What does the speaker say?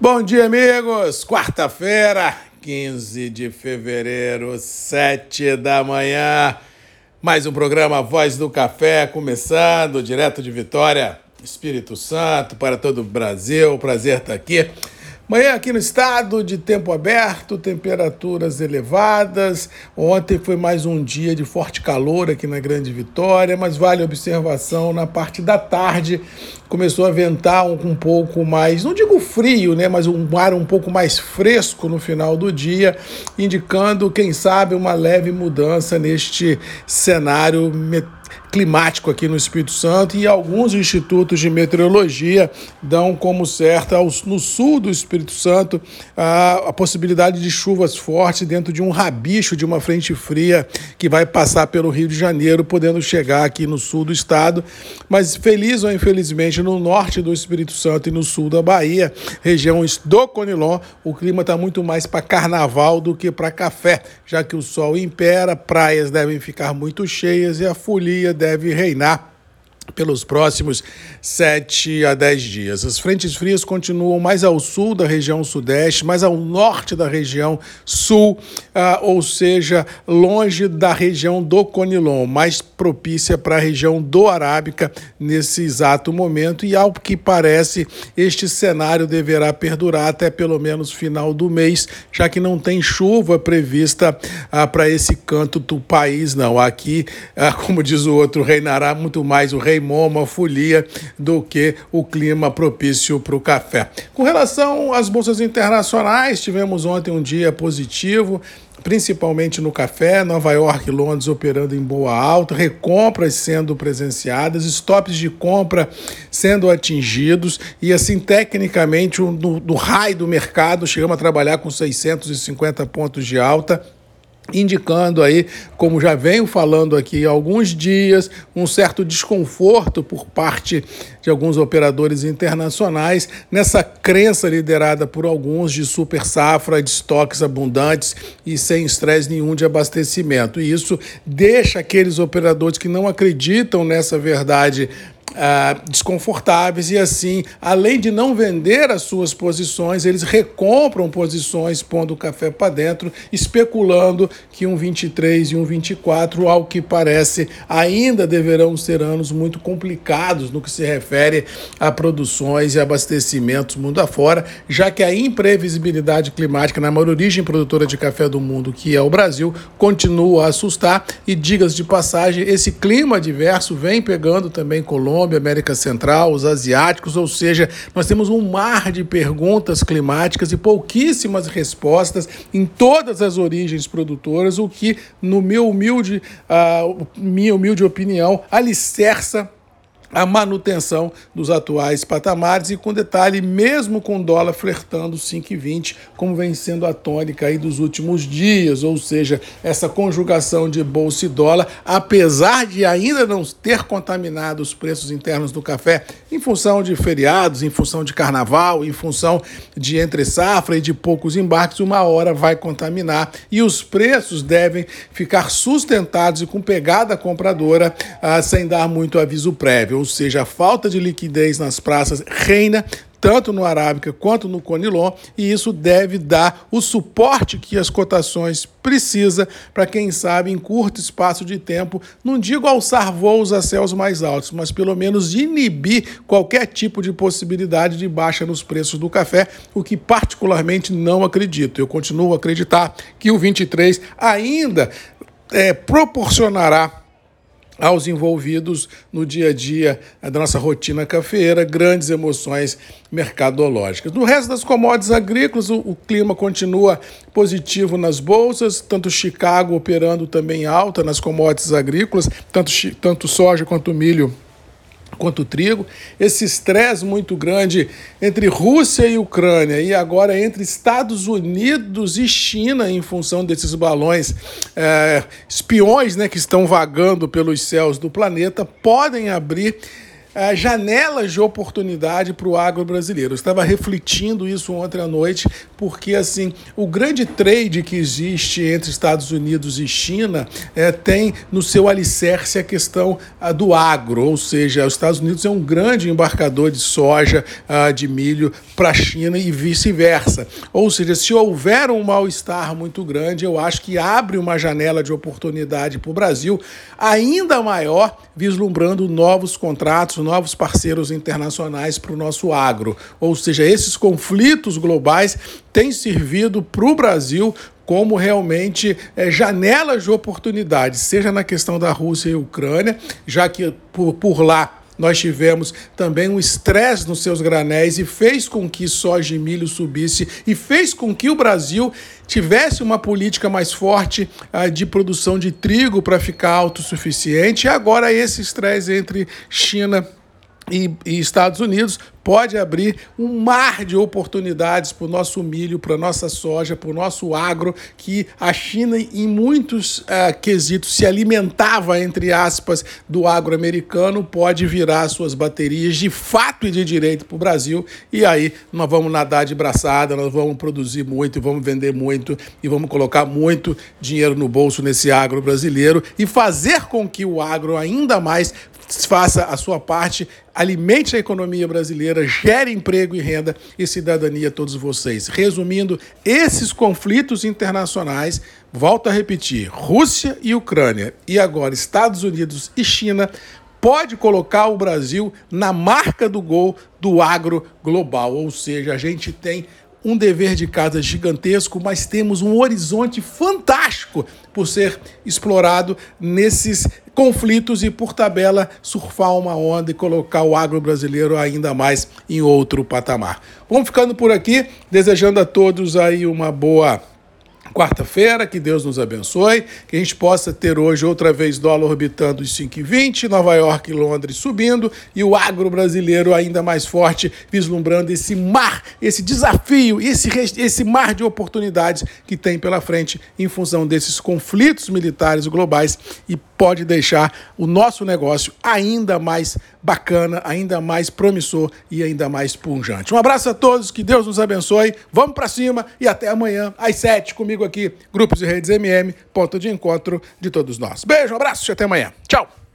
Bom dia, amigos! Quarta-feira, 15 de fevereiro, 7 da manhã. Mais um programa Voz do Café começando, direto de Vitória, Espírito Santo, para todo o Brasil. Prazer estar aqui. Manhã aqui no estado de tempo aberto, temperaturas elevadas. Ontem foi mais um dia de forte calor aqui na Grande Vitória, mas vale observação na parte da tarde começou a ventar um, um pouco mais, não digo frio, né, mas um ar um pouco mais fresco no final do dia, indicando, quem sabe, uma leve mudança neste cenário climático aqui no Espírito Santo e alguns institutos de meteorologia dão como certa no sul do Espírito Santo a, a possibilidade de chuvas fortes dentro de um rabicho de uma frente fria que vai passar pelo Rio de Janeiro, podendo chegar aqui no sul do estado. Mas feliz ou infelizmente no norte do Espírito Santo e no sul da Bahia, regiões do Conilon, o clima está muito mais para carnaval do que para café, já que o sol impera, praias devem ficar muito cheias e a folia deve reinar pelos próximos 7 a 10 dias. As frentes frias continuam mais ao sul da região sudeste, mais ao norte da região sul, ah, ou seja, longe da região do Conilon, mais propícia para a região do Arábica nesse exato momento. E ao que parece, este cenário deverá perdurar até pelo menos final do mês, já que não tem chuva prevista ah, para esse canto do país, não. Aqui, ah, como diz o outro, reinará muito mais o rei queimou folia do que o clima propício para o café. Com relação às bolsas internacionais, tivemos ontem um dia positivo principalmente no café, Nova York e Londres operando em boa alta, recompras sendo presenciadas, stops de compra sendo atingidos e assim tecnicamente no, no raio do mercado chegamos a trabalhar com 650 pontos de alta indicando aí, como já venho falando aqui há alguns dias, um certo desconforto por parte de alguns operadores internacionais nessa crença liderada por alguns de super safra, de estoques abundantes e sem estresse nenhum de abastecimento. E isso deixa aqueles operadores que não acreditam nessa verdade Uh, desconfortáveis e assim, além de não vender as suas posições, eles recompram posições pondo o café para dentro, especulando que um 23 e um 24, ao que parece, ainda deverão ser anos muito complicados no que se refere a produções e abastecimentos mundo afora, já que a imprevisibilidade climática na maior origem produtora de café do mundo, que é o Brasil, continua a assustar. E digas de passagem, esse clima adverso vem pegando também Colômbia Colômbia, América Central, os asiáticos, ou seja, nós temos um mar de perguntas climáticas e pouquíssimas respostas em todas as origens produtoras, o que, no meu humilde, uh, minha humilde opinião, alicerça a manutenção dos atuais patamares e com detalhe, mesmo com dólar flertando 5,20, como vem sendo a tônica aí dos últimos dias, ou seja, essa conjugação de bolsa e dólar, apesar de ainda não ter contaminado os preços internos do café, em função de feriados, em função de carnaval, em função de entre safra e de poucos embarques, uma hora vai contaminar e os preços devem ficar sustentados e com pegada compradora, ah, sem dar muito aviso prévio ou seja, a falta de liquidez nas praças reina tanto no Arábica quanto no Conilon, e isso deve dar o suporte que as cotações precisa para quem sabe em curto espaço de tempo, não digo alçar voos a céus mais altos, mas pelo menos inibir qualquer tipo de possibilidade de baixa nos preços do café, o que particularmente não acredito. Eu continuo a acreditar que o 23 ainda é, proporcionará aos envolvidos no dia a dia da nossa rotina cafeeira, grandes emoções mercadológicas. No resto das commodities agrícolas, o, o, clima continua positivo nas bolsas, tanto Chicago operando também alta nas commodities agrícolas, tanto, tanto soja quanto milho quanto o trigo, esse estresse muito grande entre Rússia e Ucrânia e agora entre Estados Unidos e China em função desses balões é, espiões né, que estão vagando pelos céus do planeta podem abrir uh, janelas de oportunidade para o agro brasileiro. Eu estava refletindo isso ontem à noite, porque assim o grande trade que existe entre Estados Unidos e China é, tem no seu alicerce a questão uh, do agro, ou seja, os Estados Unidos é um grande embarcador de soja, uh, de milho para a China e vice-versa. Ou seja, se houver um mal-estar muito grande, eu acho que abre uma janela de oportunidade para o Brasil ainda maior, vislumbrando novos contratos, novos parceiros internacionais para o nosso agro. Ou seja, esses conflitos globais têm servido para o Brasil como realmente é, janelas de oportunidade, seja na questão da Rússia e Ucrânia, já que por, por lá nós tivemos também um estresse nos seus granéis e fez com que soja e milho subisse e fez com que o Brasil tivesse uma política mais forte uh, de produção de trigo para ficar autossuficiente. E agora esse estresse entre China e, e, Estados Unidos pode abrir um mar de oportunidades para o nosso milho, para a nossa soja, para o nosso agro, que a China, em muitos uh, quesitos, se alimentava, entre aspas, do agro americano, pode virar suas baterias de fato e de direito para o Brasil. E aí nós vamos nadar de braçada, nós vamos produzir muito, vamos vender muito e vamos colocar muito dinheiro no bolso nesse agro brasileiro e fazer com que o agro ainda mais faça a sua parte, alimente a economia brasileira, gere emprego e renda e cidadania a todos vocês. Resumindo, esses conflitos internacionais, volto a repetir, Rússia e Ucrânia e agora Estados Unidos e China pode colocar o Brasil na marca do gol do agro global, ou seja, a gente tem um dever de casa gigantesco, mas temos um horizonte fantástico por ser explorado nesses conflitos e, por tabela, surfar uma onda e colocar o agro brasileiro ainda mais em outro patamar. Vamos ficando por aqui, desejando a todos aí uma boa quarta-feira, que Deus nos abençoe, que a gente possa ter hoje outra vez dólar orbitando os 5,20, Nova York e Londres subindo e o agro brasileiro ainda mais forte, vislumbrando esse mar, esse desafio, esse, esse mar de oportunidades que tem pela frente em função desses conflitos militares globais e pode deixar o nosso negócio ainda mais bacana, ainda mais promissor e ainda mais punjante. Um abraço a todos, que Deus nos abençoe. Vamos para cima e até amanhã às sete comigo aqui, Grupos e Redes MM, ponto de encontro de todos nós. Beijo, um abraço e até amanhã. Tchau.